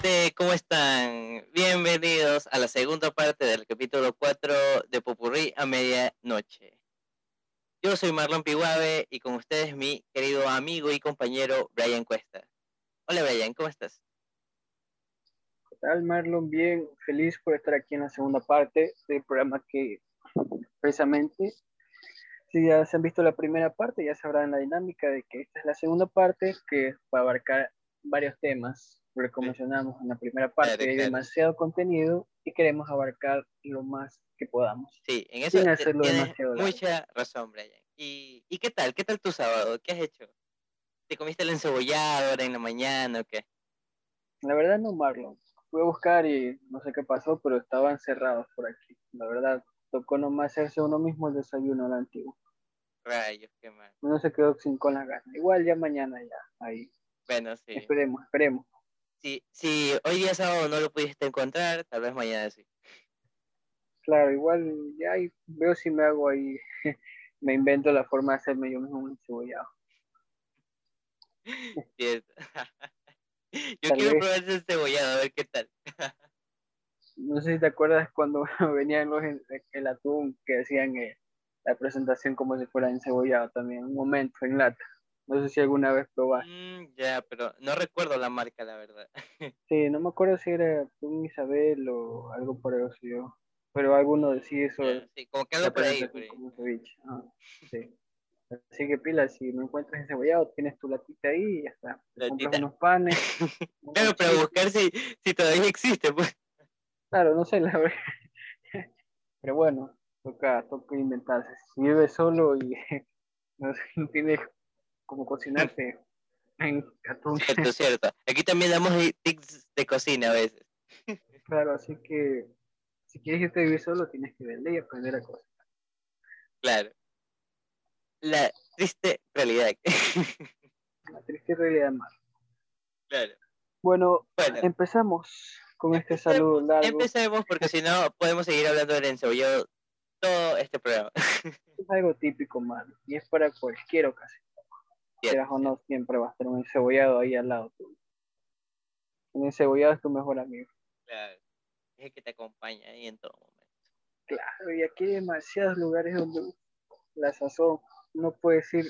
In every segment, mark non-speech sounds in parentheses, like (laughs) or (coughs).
gente? ¿Cómo están? Bienvenidos a la segunda parte del capítulo 4 de Popurrí a medianoche. Yo soy Marlon Piguave y con ustedes mi querido amigo y compañero Brian Cuesta. Hola Brian, ¿cómo estás? ¿Qué tal Marlon? Bien, feliz por estar aquí en la segunda parte del programa que precisamente, si ya se han visto la primera parte, ya sabrán la dinámica de que esta es la segunda parte que va a abarcar varios temas porque como mencionamos en la primera parte, hay demasiado contenido y queremos abarcar lo más que podamos. Sí, en eso tienes mucha razón, Brian. ¿Y, ¿Y qué tal? ¿Qué tal tu sábado? ¿Qué has hecho? ¿Te comiste el encebollado ahora en la mañana o qué? La verdad no, Marlon. Fui a buscar y no sé qué pasó, pero estaban cerrados por aquí. La verdad, tocó nomás hacerse uno mismo el desayuno al antiguo. Rayos, qué mal. Uno se quedó sin con las ganas. Igual ya mañana ya, ahí. Bueno, sí. Esperemos, esperemos si, si hoy día sábado no lo pudiste encontrar, tal vez mañana sí. Claro, igual ya veo si me hago ahí, (laughs) me invento la forma de hacerme yo mismo un cebollado. (laughs) Cierto. (laughs) Yo quiero probar ese cebollado, a ver qué tal. no sé si te acuerdas cuando venían los el atún que hacían eh, la presentación como si fuera encebollado también, un momento en lata. No sé si alguna vez probaste. Mm, ya, pero no recuerdo la marca, la verdad. (laughs) sí, no me acuerdo si era un Isabel o algo por eso. Pero alguno decía eso. sí, como que algo por ahí. Ah, sí. Así que pila, si no encuentras encebollado, tienes tu latita ahí y ya está. Te compras unos panes. (laughs) claro, para buscar si, si todavía existe, pues. Claro, no sé, la verdad. (laughs) Pero bueno, toca, toca inventarse. Si vives solo y no, no tienes como cocinarte en (laughs) atún. Cierto, cierto. Aquí también damos tips de cocina a veces. (laughs) Claro, así que si quieres irte a vivir solo, tienes que vender y aprender a cocinar. Claro. La triste realidad. La triste realidad más. Claro. Bueno, empezamos con este saludo largo. Empecemos porque si no podemos seguir hablando del encebollado todo este programa. Es algo típico, malo, y es para cualquier ocasión o no, siempre va a estar un encebollado ahí al lado tuyo. Un encebollado es tu mejor amigo. Claro, es el que te acompaña ahí en todo momento. Claro, y aquí hay demasiados lugares donde la sazón, no puede decir,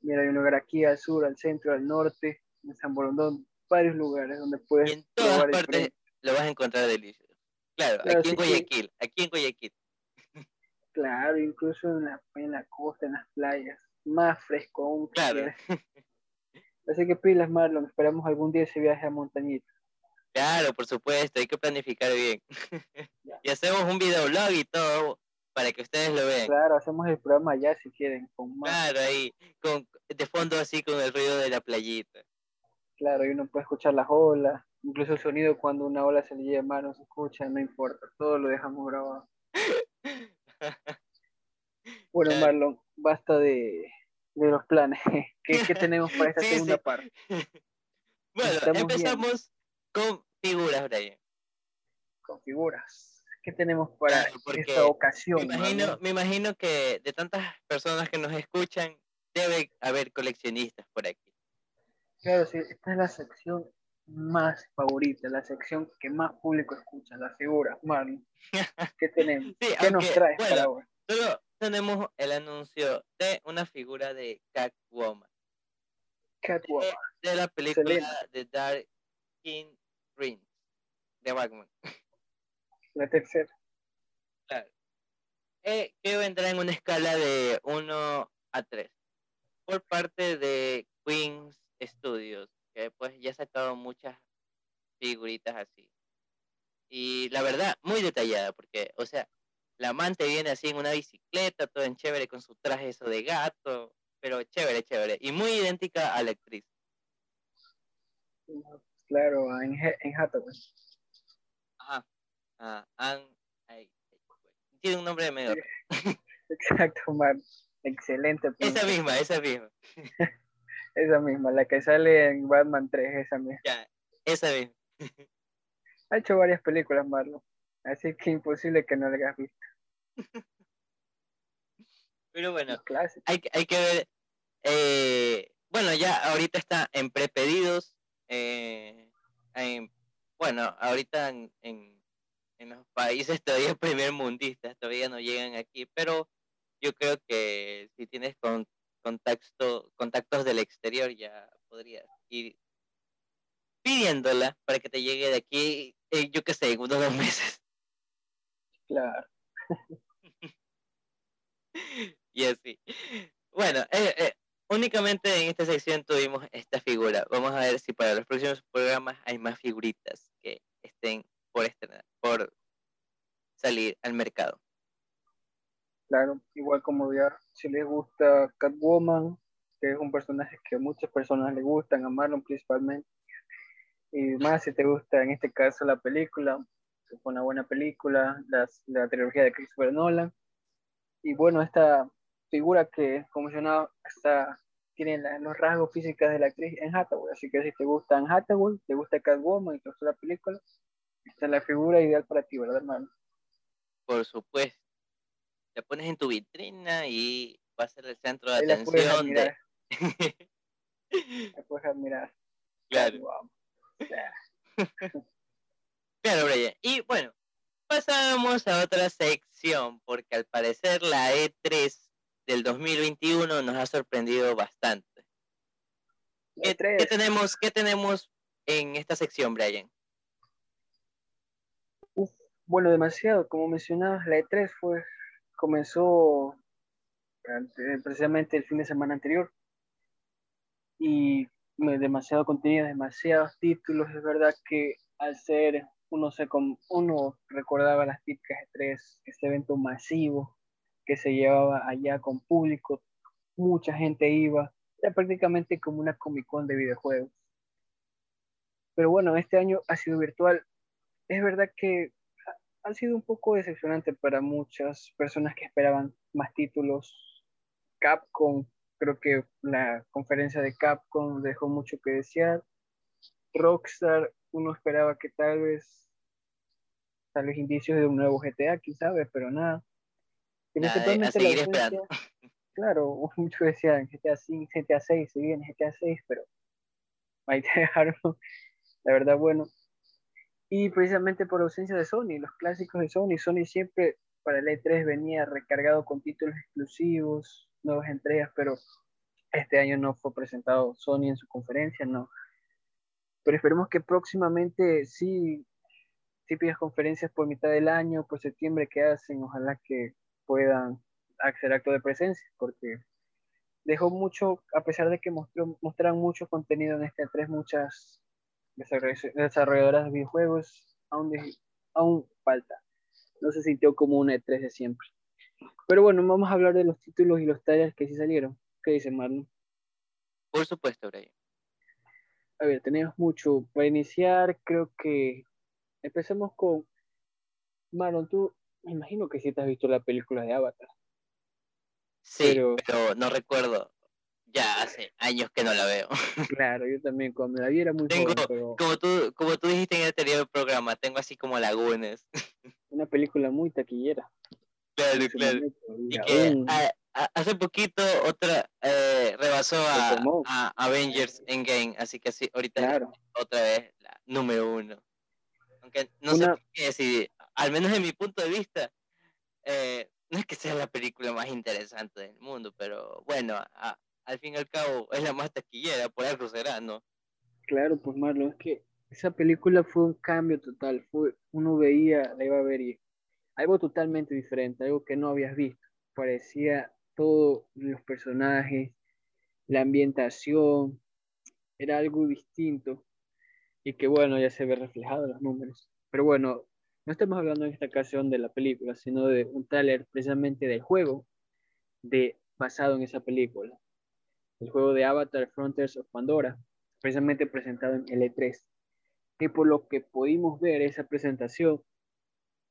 mira, hay un lugar aquí al sur, al centro, al norte, en San Borondón, varios lugares donde puedes. Y en todas partes lo vas a encontrar delicioso. Claro, aquí en Guayaquil, aquí en Guayaquil. (laughs) Claro, incluso en la, en la costa, en las playas más fresco. Claro. (laughs) Así que pilas, Marlon, esperamos algún día ese viaje a Montañita. Claro, por supuesto, hay que planificar bien. (laughs) y hacemos un videoblog y todo para que ustedes lo vean. Claro, hacemos el programa ya si quieren. Con más. Claro, ahí, con, de fondo así con el ruido de la playita. Claro, y uno puede escuchar las olas, incluso el sonido cuando una ola se le lleva a no se escucha, no importa, todo lo dejamos grabado. (laughs) bueno, Marlon, basta de, los planes. (laughs) ¿Qué, tenemos para esta segunda parte? (laughs) Bueno, empezamos con figuras, Brian. Con figuras. ¿Qué tenemos para esta ocasión? Me imagino, me imagino que de tantas personas que nos escuchan, debe haber coleccionistas por aquí. Claro, sí, esta es la sección más favorita, la sección que más público escucha, las figuras, Marlon. (laughs) ¿Qué tenemos? ¿Qué nos traes para ahora? Solo tenemos el anuncio de una figura de Catwoman. Catwoman. De, la película de Dark King Prince de Batman. La tercera. Claro. Eh, que vendrá en una escala de 1 a 3 por parte de Queens Studios, que pues ya ha sacado muchas figuritas así. Y la verdad, muy detallada, porque, o sea, la amante viene así en una bicicleta, todo en chévere con su traje eso de gato, pero chévere, chévere. Y muy idéntica a la actriz. Claro, en, en Hathaway. Ajá. Ah, tiene un nombre medio. (laughs) Exacto, man. Excelente. (laughs) Esa misma, esa misma. (laughs) esa misma, la que sale en Batman 3, esa misma. Ya, esa misma. ha hecho varias películas, Marlon. Así que imposible que no lo hayas visto. Pero bueno, hay, hay que ver. Eh, bueno, ya ahorita está en prepedidos. Eh, bueno, ahorita en, en, los países todavía (laughs) primer mundistas todavía no llegan aquí, pero yo creo que si tienes con, contacto, contactos del exterior ya podrías ir pidiéndola para que te llegue de aquí, eh, yo qué sé, unos dos meses. Claro. (laughs) así. Bueno, eh, eh, únicamente en esta sección tuvimos esta figura. Vamos a ver si para los próximos programas hay más figuritas que estén por estrenar, por salir al mercado. Claro, igual como ya, si les gusta Catwoman, que es un personaje que muchas personas le gustan, a Marlon principalmente, y más si te gusta en este caso la película, fue una buena película, la trilogía de Christopher Nolan, y bueno, esta figura que, como mencionaba, está, tiene los rasgos físicos de la actriz en Hathaway. Así que si te gusta en Hathaway, te gusta Catwoman y te gusta la película, esta es la figura ideal para ti, ¿verdad, hermano? Por supuesto. La pones en tu vitrina y va a ser el centro de atención. de... (laughs) la puedes admirar. Claro. (laughs) claro, Brian. Y bueno, pasamos a otra sección, porque al parecer la E3 del 2021 nos ha sorprendido bastante. ¿Qué, tenemos, ¿Qué tenemos en esta sección, Brian? bueno, demasiado. Como mencionabas, la E3 fue, comenzó precisamente el fin de semana anterior. Y demasiado contenido, demasiados títulos. Es verdad que al ser uno, se, uno recordaba las típicas E3, este evento masivo que se llevaba allá con público, mucha gente iba, era prácticamente como una Comic Con de videojuegos. Pero bueno, este año ha sido virtual. Es verdad que ha sido un poco decepcionante para muchas personas que esperaban más títulos. Capcom, creo que la conferencia de Capcom dejó mucho que desear. Rockstar, uno esperaba que tal vez, tal vez indicios de un nuevo GTA, quién sabe, pero nada. Claro, (laughs) muchos decían GTA 5, GTA 6, se viene GTA 6, pero ahí te (laughs) dejaron, la verdad, bueno. Y precisamente por ausencia de Sony, los clásicos de Sony, Sony siempre para el E3 venía recargado con títulos exclusivos, nuevas entregas, pero este año no fue presentado Sony en su conferencia, no. Pero esperemos que próximamente sí, típicas conferencias por mitad del año, por septiembre que hacen, ojalá que puedan hacer acto de presencia, porque dejó mucho, a pesar de que mostró, mostraron mucho contenido en este 3, muchas desarrolladoras de videojuegos, aún, aún falta. No se sintió como una E3 de siempre. Pero bueno, vamos a hablar de los títulos y los talleres que sí salieron. ¿Qué dice Marlon? Por supuesto, Brian a ver, tenemos mucho. Para iniciar, creo que empecemos con Marlon, tú me imagino que sí te has visto la película de Avatar. Sí, pero, no recuerdo. Ya hace años que no la veo. (laughs) Claro, yo también cuando la vi era muy tengo, como tú como tú dijiste en el anterior programa, tengo así como lagunas. (laughs) Una película muy taquillera. Claro, claro. Y que hace poquito otra eh, rebasó a, Avengers Endgame, así que sí, ahorita otra vez la número uno. Aunque no sé qué decir, al menos en mi punto de vista, eh, no es que sea la película más interesante del mundo, pero bueno, al fin y al cabo es la más taquillera, por algo será, ¿no? Claro, pues Marlon, es que esa película fue un cambio total, fue, uno veía, la iba a ver y algo totalmente diferente, algo que no habías visto, parecía todos los personajes, la ambientación, era algo distinto y que bueno, ya se ve reflejado en los números. Pero bueno, no estamos hablando en esta ocasión de la película, sino de un trailer precisamente del juego de, basado en esa película. El juego de Avatar Frontiers of Pandora, precisamente presentado en L3. Que por lo que pudimos ver esa presentación,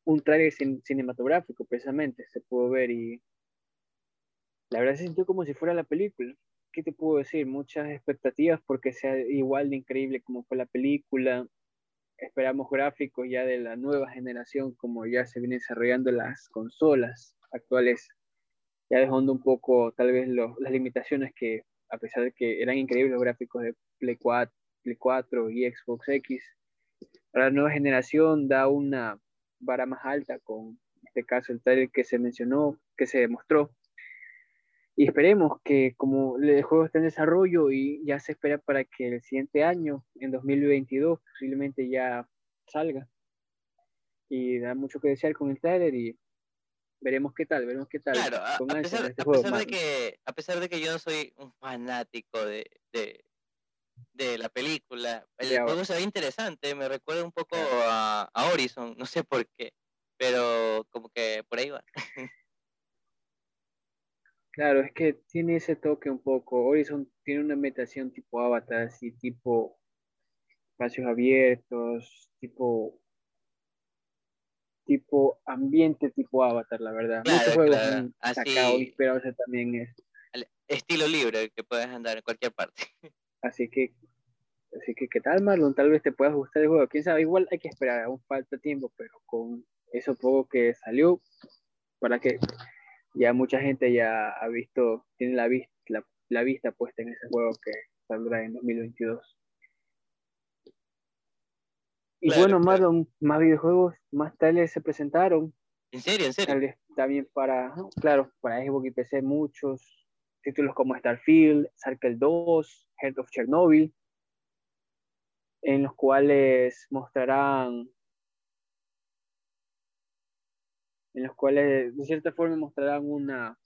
un trailer cinematográfico precisamente se pudo ver y la verdad se sintió como si fuera la película. ¿Qué te puedo decir? Muchas expectativas porque sea igual de increíble como fue la película. Esperamos gráficos ya de la nueva generación, como ya se vienen desarrollando las consolas actuales, ya dejando un poco tal vez las limitaciones que, a pesar de que eran increíbles los gráficos de Play 4, Play 4 y Xbox X, la nueva generación da una vara más alta con este caso el trailer que se mencionó, que se demostró. Y esperemos que como el juego está en desarrollo y ya se espera para que el siguiente año, en 2022, posiblemente ya salga. Y da mucho que desear con el trailer y veremos qué tal, veremos qué tal. Claro, a, pesar, este de que, a pesar de que yo no soy un fanático de, de, la película, el juego se ve interesante, me recuerda un poco a, a Horizon, no sé por qué, pero como que por ahí va. (laughs) Claro, es que tiene ese toque un poco. Horizon tiene una metación tipo Avatar, así tipo espacios abiertos, tipo tipo ambiente tipo Avatar, la verdad. Muchos juegos claro. sacado, pero también es. Estilo libre que puedes andar en cualquier parte. (laughs) Así que, así que, ¿qué tal, Marlon? Tal vez te pueda gustar el juego. Quién sabe, igual hay que esperar, aún falta tiempo, pero con eso poco que salió, para que ya mucha gente ya ha visto, tiene la, vista, la, vista puesta en ese juego que saldrá en 2022. Y bueno, Marlon, más videojuegos, más tales se presentaron. ¿En serio? ¿En serio? También para, claro, para Xbox y PC muchos títulos como Starfield, Circle 2, Heart of Chernobyl, en los cuales mostrarán en los cuales de cierta forma mostrarán una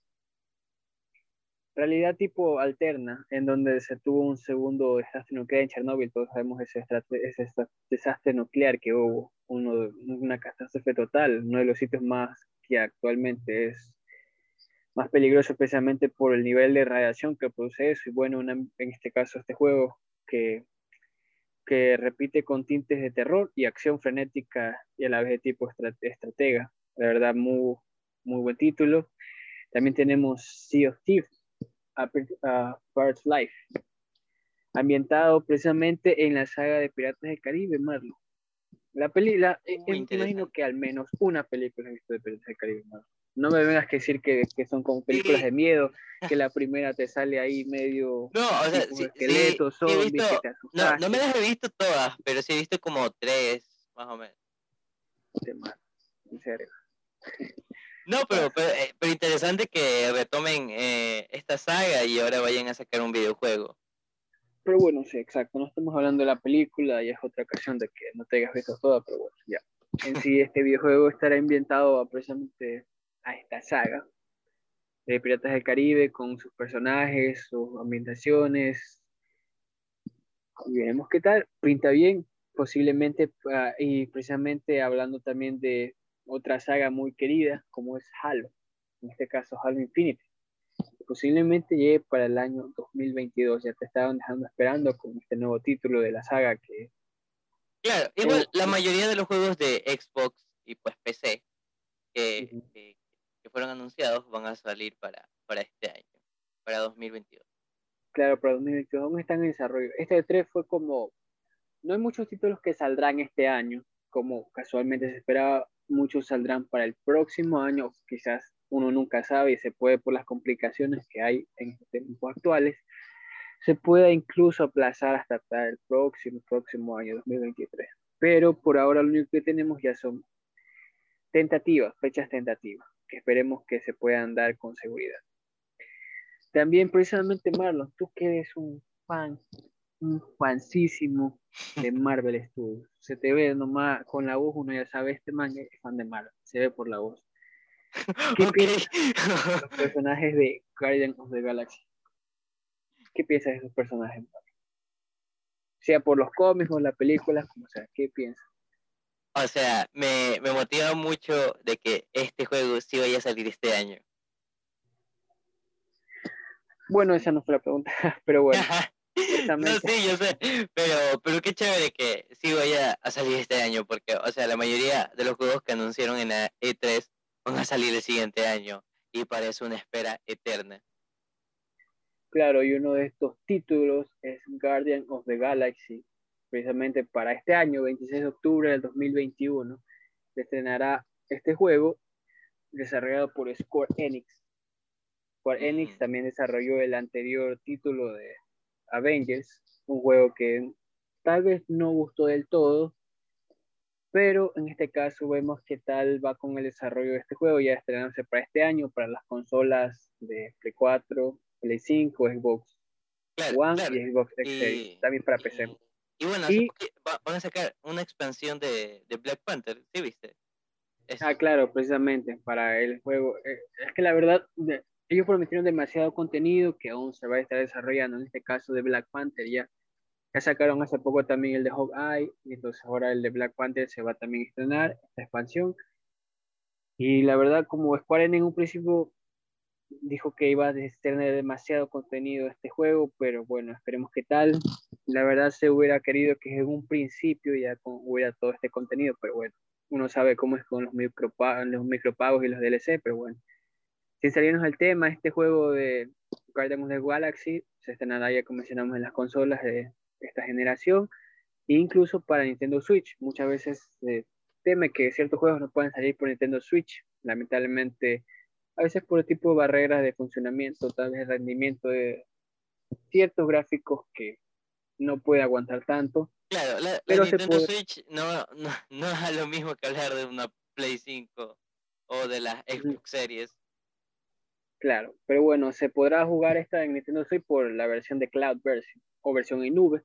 realidad tipo alterna, en donde se tuvo un segundo desastre nuclear en Chernóbil, todos sabemos ese, ese desastre nuclear que hubo, uno, una catástrofe total, uno de los sitios más que actualmente es más peligroso precisamente por el nivel de radiación que produce eso, y bueno, en este caso este juego que, que repite con tintes de terror y acción frenética y a la vez de tipo estratega la verdad, muy, muy buen título. También tenemos Sea of Thieves, uh, First Life, ambientado precisamente en la saga de Piratas del Caribe, Marlon. La película, eh, eh, imagino que al menos una película he visto de Piratas del Caribe, Marlon. No me vengas a decir que, que son como películas de miedo, que la primera te sale ahí medio no, o sea, sí, esqueletos, zombies, que te no, no me las he visto todas, pero sí he visto como tres, más o menos. En serio. No, pero, eh, pero, interesante que retomen eh, esta saga y ahora vayan a sacar un videojuego. Pero bueno, sí, exacto. No estamos hablando de la película y es otra ocasión de que no te hayas visto toda, pero bueno, ya. En sí, este videojuego estará ambientado precisamente a esta saga de Piratas del Caribe con sus personajes, sus ambientaciones. Y veremos qué tal. Pinta bien, posiblemente, ah, y precisamente hablando también de otra saga muy querida como es Halo, en este caso Halo Infinite. Posiblemente llegue para el año 2022, ya te estaban dejando esperando con este nuevo título de la saga que... Claro, igual la mayoría de los juegos de Xbox y pues PC que, que, fueron anunciados van a salir para, para este año, para 2022. Claro, para 2022 aún están en desarrollo. Este 3 fue como, no hay muchos títulos que saldrán este año, como casualmente se esperaba, muchos saldrán para el próximo año, quizás uno nunca sabe y se puede por las complicaciones que hay en estos tiempos actuales, se pueda incluso aplazar hasta el próximo, próximo año 2023. Pero por ahora lo único que tenemos ya son tentativas, fechas tentativas, que esperemos que se puedan dar con seguridad. También precisamente Marlon, tú que eres un fan un fansísimo de Marvel Studios. Se te ve nomás con la voz, uno ya sabe, este man es fan de Marvel, se ve por la voz. (laughs) ¿Qué piensas de los personajes de Guardians of the Galaxy? ¿Qué piensas de esos personajes? Sea por los cómics o las películas, como sea, ¿qué piensas? O sea, me, me motiva mucho de que este juego sí vaya a salir este año. Bueno, esa no fue la pregunta, (laughs) pero bueno. (laughs) No, sí, yo sé, pero, pero qué chévere que sí vaya a salir este año, porque, o sea, la mayoría de los juegos que anunciaron en la E3 van a salir el siguiente año y parece una espera eterna. Claro, y uno de estos títulos es Guardian of the Galaxy, precisamente para este año, 26 de octubre del 2021, se estrenará este juego desarrollado por Square Enix. Square Enix mm. también desarrolló el anterior título de Avengers, un juego que tal vez no gustó del todo, pero en este caso vemos qué tal va con el desarrollo de este juego, ya estrenándose para este año, para las consolas de Play 4, Play 5, Xbox One y Xbox X, también para PC. Y, bueno, van a sacar una expansión de, de Black Panther, ¿sí viste? Ah, claro, precisamente para el juego. Eh, es que la verdad, ellos prometieron demasiado contenido que aún se va a estar desarrollando, en este caso de Black Panther ya. Ya sacaron hace poco también el de Hawkeye, y entonces ahora el de Black Panther se va también a estrenar, esta expansión. Y la verdad, como Square en un principio dijo que iba a tener demasiado contenido este juego, pero bueno, esperemos qué tal. La verdad se hubiera querido que en un principio ya hubiera todo este contenido, pero bueno, uno sabe cómo es con los micropagos, los micropagos y los DLC, pero bueno. Sin salirnos del tema, este juego de Guardians of the Galaxy se estrenará ya como mencionamos en las consolas de esta generación, e incluso para Nintendo Switch. Muchas veces se teme que ciertos juegos no pueden salir por Nintendo Switch. Lamentablemente, a veces por el tipo de barreras de funcionamiento, tal vez rendimiento de ciertos gráficos que no puede aguantar tanto. Claro, la, pero Nintendo Switch no, no, no, es lo mismo que hablar de una Play 5 o de las Xbox Series. Claro, pero bueno, se podrá jugar esta en Nintendo Switch por la versión de Cloud version o versión en nube,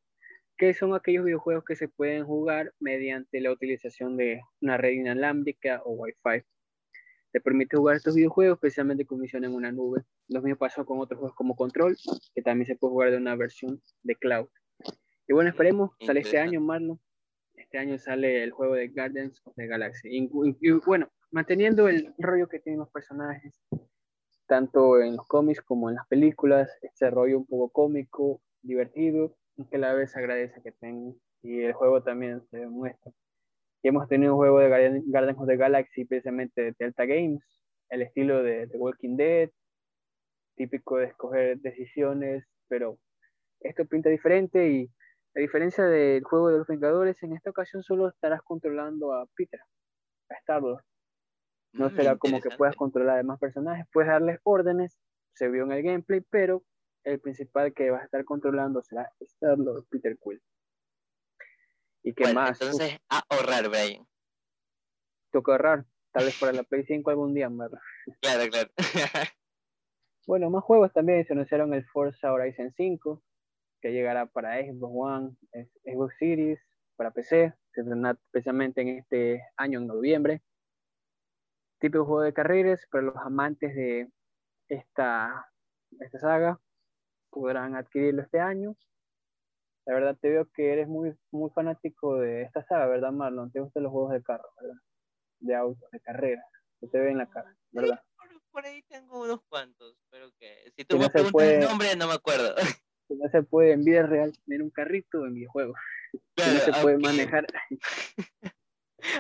que son aquellos videojuegos que se pueden jugar mediante la utilización de una red inalámbrica o Wi-Fi. Te permite jugar estos videojuegos especialmente con misión en una nube. Lo mismo pasó con otros juegos como Control, que también se puede jugar de una versión de cloud. Y bueno, esperemos, sale este año, Marlon. Este año sale el juego de Guardians of the Galaxy. Y, bueno, manteniendo el rollo que tienen los personajes, tanto en los cómics como en las películas, este rollo un poco cómico, divertido, que a la vez agradece que tengan. Y el juego también se demuestra. Y hemos tenido un juego de Guardians of the Galaxy precisamente de Delta Games, el estilo de The Walking Dead, típico de escoger decisiones, pero esto pinta diferente y a diferencia del juego de los Vengadores, en esta ocasión solo estarás controlando a Peter, a Star-Lord. No mm, será como que puedas controlar a demás personajes, puedes darles órdenes, se vio en el gameplay, pero el principal que vas a estar controlando será Star-Lord Peter Quill. ¿Y qué más? Entonces, a ahorrar, Brian. Toca ahorrar, tal vez para la Play 5 algún día, ¿verdad? (laughs) Claro, claro. (laughs) bueno, más juegos también se anunciaron el Forza Horizon 5, que llegará para Xbox One, Xbox Series, para PC, se estrenará especialmente en este año, en noviembre. Típico juego de carreras, para los amantes de esta, esta saga podrán adquirirlo este año. La verdad te veo que eres muy, muy fanático de esta saga, ¿verdad, Marlon? Te gustan los juegos de carro, ¿verdad? De autos, de carreras. Se te ve en la cara, ¿verdad? por, ahí tengo unos cuantos, pero que si tú me preguntas el nombre no me acuerdo. no se puede en vida real tener un carrito en videojuego. Claro, no se puede manejar. (laughs)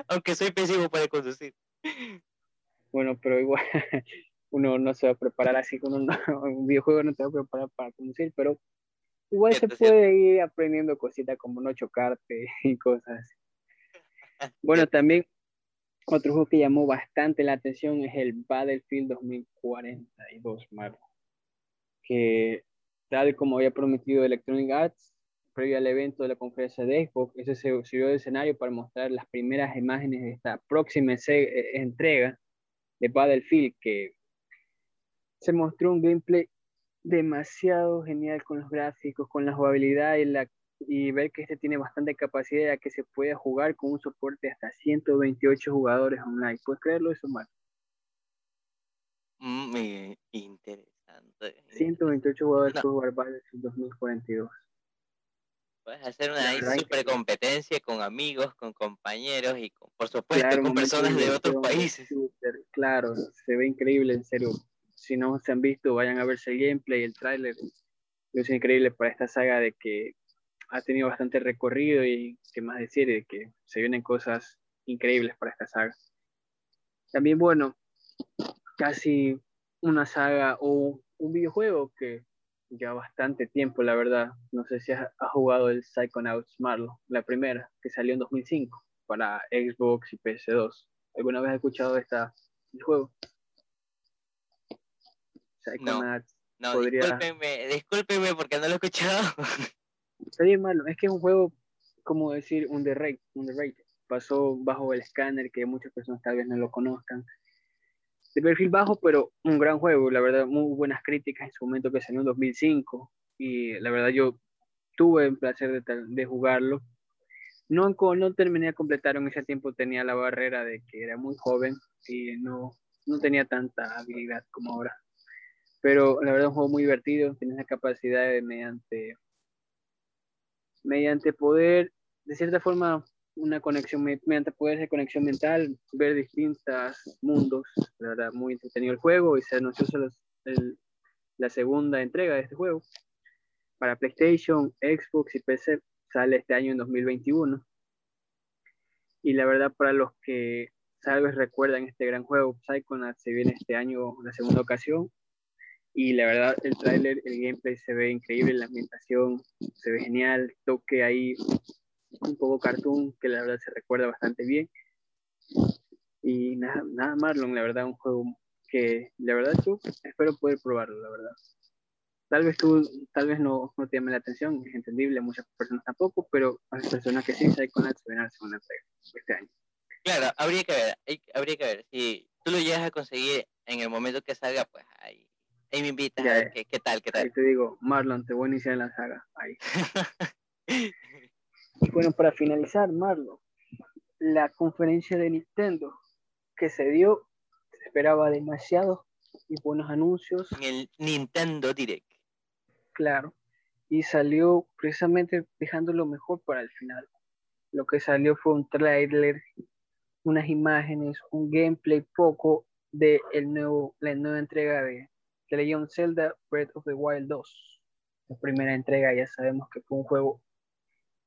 aunque soy pésimo para conducir. Bueno, pero igual (laughs) uno no se va a preparar así con un, (laughs) un videojuego, no te va a preparar para conducir, pero igual se puede ir aprendiendo cositas como no chocarte (laughs) y cosas así. Bueno, también otro juego que llamó bastante la atención es el Battlefield 2042, Marco, que tal como había prometido Electronic Arts previo al evento de la conferencia de Xbox, ese se sirvió de escenario para mostrar las primeras imágenes de esta próxima eh, entrega de Battlefield, que se mostró un gameplay demasiado genial con los gráficos, con la jugabilidad y, la, y ver que este tiene bastante capacidad ya que se puede jugar con un soporte hasta 128 jugadores online. ¿Puedes creerlo eso, Marco? Mm, interesante. 128 jugadores no. jugar Battlefield 2042. Puedes hacer una super competencia con amigos, con compañeros y por supuesto con personas de otros países. claro, se ve increíble, en serio. Si no se han visto, vayan a verse el gameplay, el tráiler. Es increíble para esta saga de que ha tenido bastante recorrido y qué más decir, de que se vienen cosas increíbles para esta saga. También, bueno, casi una saga o un videojuego que ya bastante tiempo, la verdad. No sé si has, jugado el Psychonauts Marlo, la primera, que salió en 2005 para Xbox y PS2. ¿Alguna vez has escuchado esta, el juego? Psychonauts. No, no discúlpeme, discúlpeme porque no lo he escuchado. (laughs) Está bien malo, es que es un juego, como decir, underrated, underrated. pasó bajo el escáner, que muchas personas tal vez no lo conozcan. De perfil bajo, pero un gran juego, la verdad, muy buenas críticas en su momento que salió en 2005. Y la verdad, yo tuve el placer de, jugarlo. No, no terminé de completar en ese tiempo, tenía la barrera de que era muy joven y no, no tenía tanta habilidad como ahora. Pero la verdad, un juego muy divertido, tiene esa capacidad de mediante, mediante poder, de cierta forma, una conexión, mediante poder de conexión mental, ver distintos mundos, la verdad, muy entretenido el juego y se anunció la segunda entrega de este juego para PlayStation, Xbox y PC sale este año en 2021. Y la verdad, para los que tal vez recuerdan este gran juego, Psychonauts se viene este año la segunda ocasión. Y la verdad, el tráiler, el gameplay se ve increíble, la ambientación se ve genial, toque ahí un poco cartoon que la verdad se recuerda bastante bien. Y nada, nada Marlon, la verdad, un juego que la verdad yo espero poder probarlo, la verdad. Tal vez tú, tal vez no, no te llame la atención, es entendible, muchas personas tampoco, pero a las personas que sí, se a la segunda entrega este año. Claro, habría que ver, habría que ver. Si tú lo llegas a conseguir en el momento que salga, pues ahí, ahí me invitas a ver qué, qué, tal, qué tal. Ahí te digo, Marlon, te voy a iniciar en la saga. Ahí. (laughs) y bueno, para finalizar, Marlon, la conferencia de Nintendo que se dio, se esperaba demasiado y buenos anuncios. En el Nintendo Direct claro, y salió precisamente dejando lo mejor para el final. Lo que salió fue un trailer, unas imágenes, un gameplay poco de el nuevo, la nueva entrega de The Legend Zelda Breath of the Wild 2. La primera entrega ya sabemos que fue un juego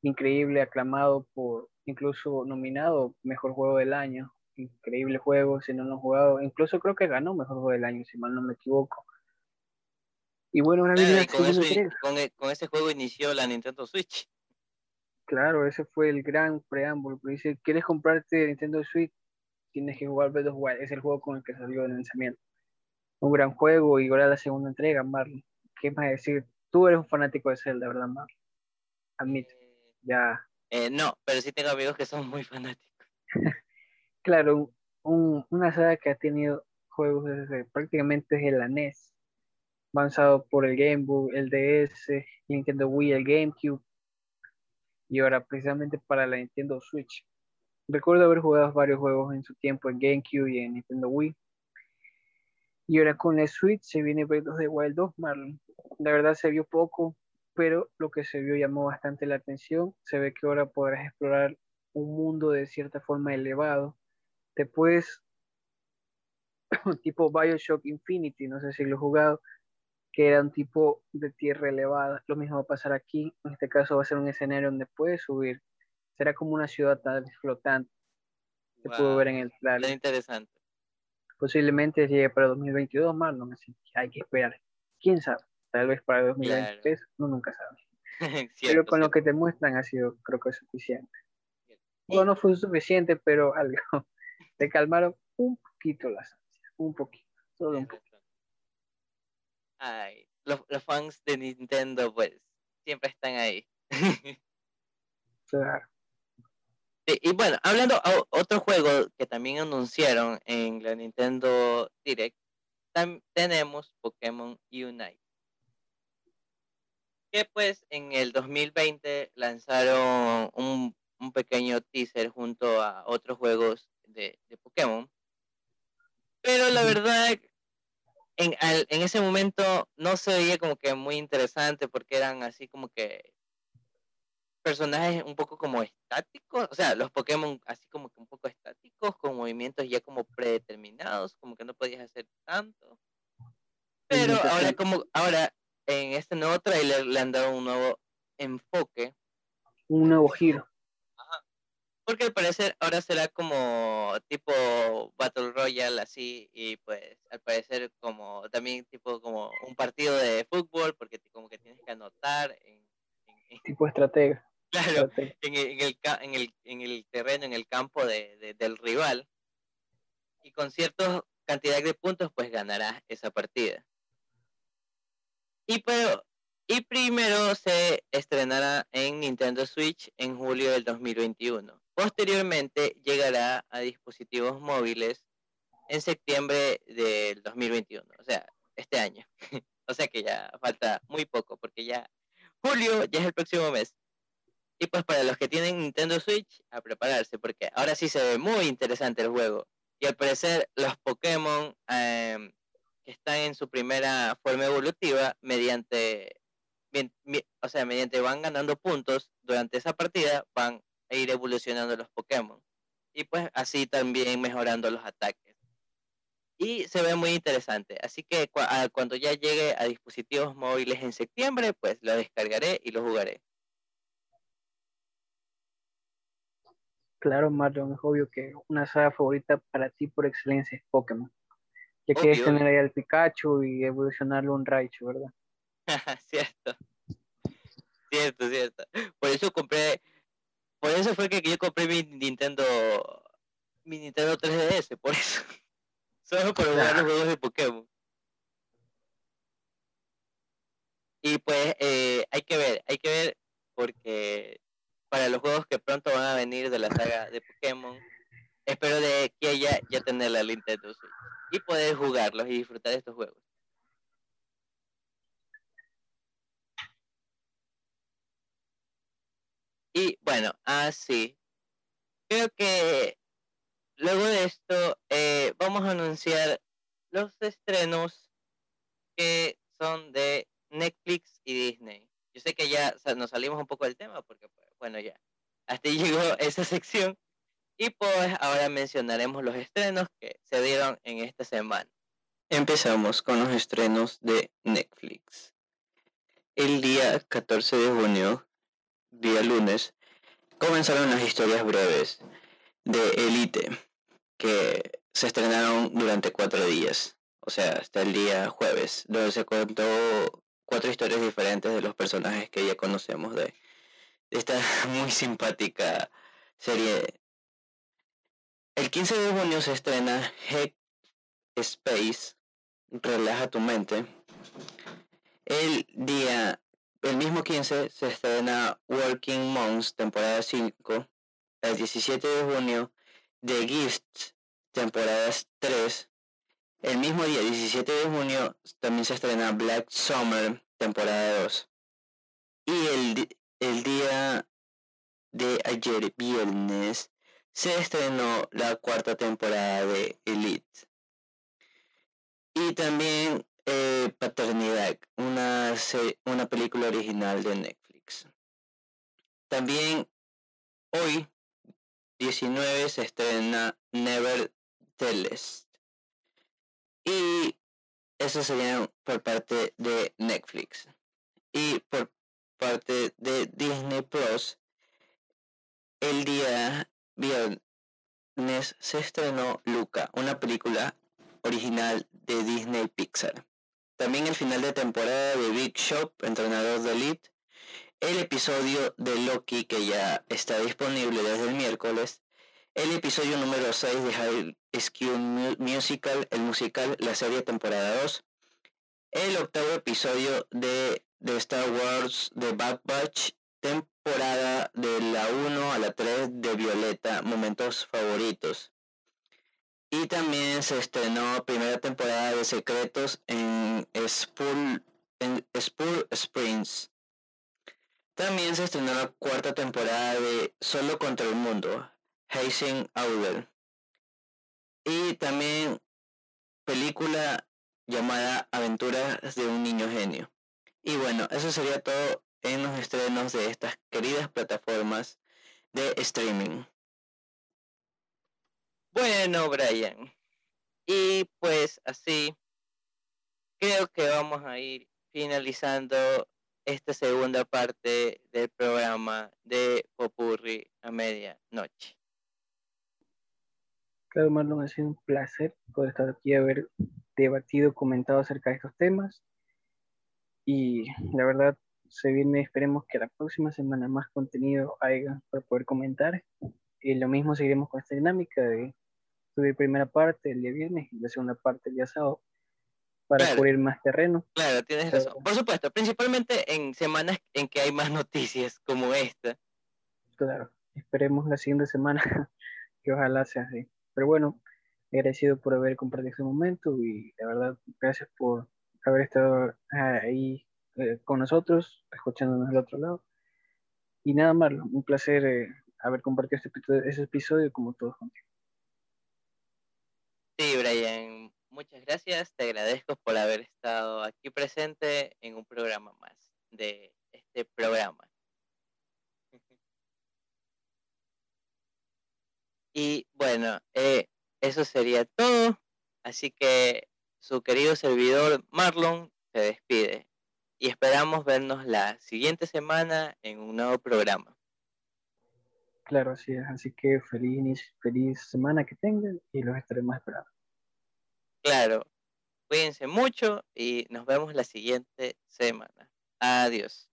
increíble, aclamado por, incluso nominado Mejor Juego del Año. Increíble juego, si no lo han jugado, incluso creo que ganó Mejor Juego del Año, si mal no me equivoco. Y bueno, una claro, con, con, e, con, ese juego inició la Nintendo Switch. Claro, ese fue el gran preámbulo. Dice, ¿quieres comprarte Nintendo Switch? Tienes que jugar Breath of Wild. Es el juego con el que salió el lanzamiento. Un gran juego y ahora la segunda entrega, Marlon. ¿Qué más decir? Tú eres un fanático de Zelda, ¿verdad, Marlon? Admito. Ya. Eh, no, pero sí tengo amigos que son muy fanáticos. (laughs) claro, un, una saga que ha tenido juegos desde prácticamente desde la NES avanzado por el Game Boy, el DS, Nintendo Wii, el GameCube y ahora precisamente para la Nintendo Switch. Recuerdo haber jugado varios juegos en su tiempo en GameCube y en Nintendo Wii. Y ahora con la Switch se viene Breath of the Wild 2, Marlon. La verdad se vio poco, pero lo que se vio llamó bastante la atención. Se ve que ahora podrás explorar un mundo de cierta forma elevado. Te puedes, (coughs) tipo Bioshock Infinity, no sé si lo he jugado, que era un tipo de tierra elevada. Lo mismo va a pasar aquí. En este caso va a ser un escenario donde puedes subir. Será como una ciudad tal vez flotante. Se pudo ver en el plan. interesante. Posiblemente llegue para 2022, Marlon, así que hay que esperar. ¿Quién sabe? Tal vez para 2023, no nunca sabe. (laughs) pero con lo que te muestran ha sido, creo que suficiente. Bueno, no fue suficiente, pero (laughs) algo. Te calmaron un poquito las ansias, un poquito, solo un poquito. Ay, los, los fans de Nintendo, pues, siempre están ahí. (laughs) claro. y bueno, hablando de otro juego que también anunciaron en la Nintendo Direct, tenemos Pokémon Unite. Que pues en el 2020 lanzaron un, un pequeño teaser junto a otros juegos de, de Pokémon. Pero la verdad en, en ese momento no se veía como que muy interesante porque eran así como que personajes un poco como estáticos, o sea, los Pokémon así como que un poco estáticos, con movimientos ya como predeterminados, como que no podías hacer tanto. Pero ahora como ahora en este nuevo tráiler le han dado un nuevo enfoque, un nuevo giro. Porque al parecer ahora será como tipo Battle Royale así y pues al parecer como también tipo como un partido de fútbol porque como que tienes que anotar en, tipo estratega. Claro, En, el, en, el, en el terreno, en el campo de, del rival y con cierta cantidad de puntos pues ganarás esa partida. Y pero y primero se estrenará en Nintendo Switch en julio del 2021 Posteriormente llegará a dispositivos móviles en septiembre del 2021, o sea, este año. (laughs) o sea que ya falta muy poco, porque ya julio ya es el próximo mes. Y pues para los que tienen Nintendo Switch, a prepararse, porque ahora sí se ve muy interesante el juego. Y al parecer los Pokémon em, que están en su primera forma evolutiva, mediante, o sea, mediante van ganando puntos durante esa partida, van a ir evolucionando los Pokémon. Y pues así también mejorando los ataques. Y se ve muy interesante. Así que cuando ya llegue a dispositivos móviles en septiembre, pues lo descargaré y lo jugaré. Claro, Marlon, es obvio que una saga favorita para ti por excelencia es Pokémon. Ya quieres tener ahí al Pikachu y evolucionarlo un Raichu, ¿verdad? (laughs) cierto. Cierto, cierto. Por eso compré, por eso fue que yo compré mi Nintendo, mi Nintendo 3DS, por eso. (laughs) Solo por jugar los juegos de Pokémon. Y pues eh, hay que ver, hay que ver porque para los juegos que pronto van a venir de la saga de Pokémon. Espero de que haya ya tener la Nintendo Switch y poder jugarlos y disfrutar de estos juegos. Y bueno, así. Creo que luego de esto eh, vamos a anunciar los estrenos que son de Netflix y Disney. Yo sé que ya nos salimos un poco del tema porque pues, bueno, ya. Hasta (laughs) llegó esa sección. Y pues ahora mencionaremos los estrenos que se dieron en esta semana. Empezamos con los estrenos de Netflix. El día 14 de junio, día lunes, comenzaron las historias breves de Elite, que se estrenaron durante cuatro días, o sea, hasta el día jueves, donde se contó cuatro historias diferentes de los personajes que ya conocemos de esta (laughs) muy simpática serie. El 15 de junio se estrena Head Space, Relaja tu mente. El día, el mismo 15 se estrena Working Monks, temporada 5. El 17 de junio, The Gifts, temporada 3. El mismo día, 17 de junio, también se estrena Black Summer, temporada 2. Y el, el día de ayer viernes se estrenó la cuarta temporada de Elite. Y también eh, Paternidad, una, una película original de Netflix. También hoy, 19, se estrena Never Telest. Y eso sería por parte de Netflix. Y por parte de Disney Plus, el día viernes se estrenó Luca, una película original de Disney Pixar. También el final de temporada de Big Shop, entrenador de Elite, el episodio de Loki que ya está disponible desde el miércoles, el episodio número 6 de High School Musical, el musical, la serie temporada 2, el octavo episodio de de Star Wars The Bad Batch, temporada de la 1 a la 3 de Violeta, momentos favoritos. Y también se estrenó primera temporada de Secretos en Spool, en Springs. También se estrenó la cuarta temporada de Solo contra el Mundo, Hazing Auler. Y también película llamada Aventuras de un niño genio. Y bueno, eso sería todo en los estrenos de estas queridas plataformas de streaming. Bueno, Brian. Y pues así, creo que vamos a ir finalizando esta segunda parte del programa de Popurri a medianoche. Claro, Marlon, ha sido un placer poder estar aquí y haber debatido, comentado acerca de estos temas. Y la verdad, se viene, esperemos que la próxima semana más contenido haya para poder comentar. Y lo mismo seguiremos con esta dinámica de subir primera parte el día viernes y la segunda parte el día sábado para cubrir más terreno. Claro, tienes razón. Por supuesto, principalmente en semanas en que hay más noticias como esta. Claro. esperemos la siguiente semana (laughs) que ojalá sea así. Pero bueno, agradecido por haber compartido este momento y la verdad, gracias por haber estado ahí eh, con nosotros, escuchándonos del otro lado. Y nada más, un placer eh, haber compartido este episodio como todos contigo. Sí, Brian, muchas gracias. Te agradezco por haber estado aquí presente en un programa más de este programa. (laughs) Y bueno, eh, eso sería todo. Así que su querido servidor Marlon se despide. Y esperamos vernos la siguiente semana en un nuevo programa. Claro, así es. Así que feliz, feliz semana que tengan y los estaremos esperando. Claro. Cuídense mucho y nos vemos la siguiente semana. Adiós.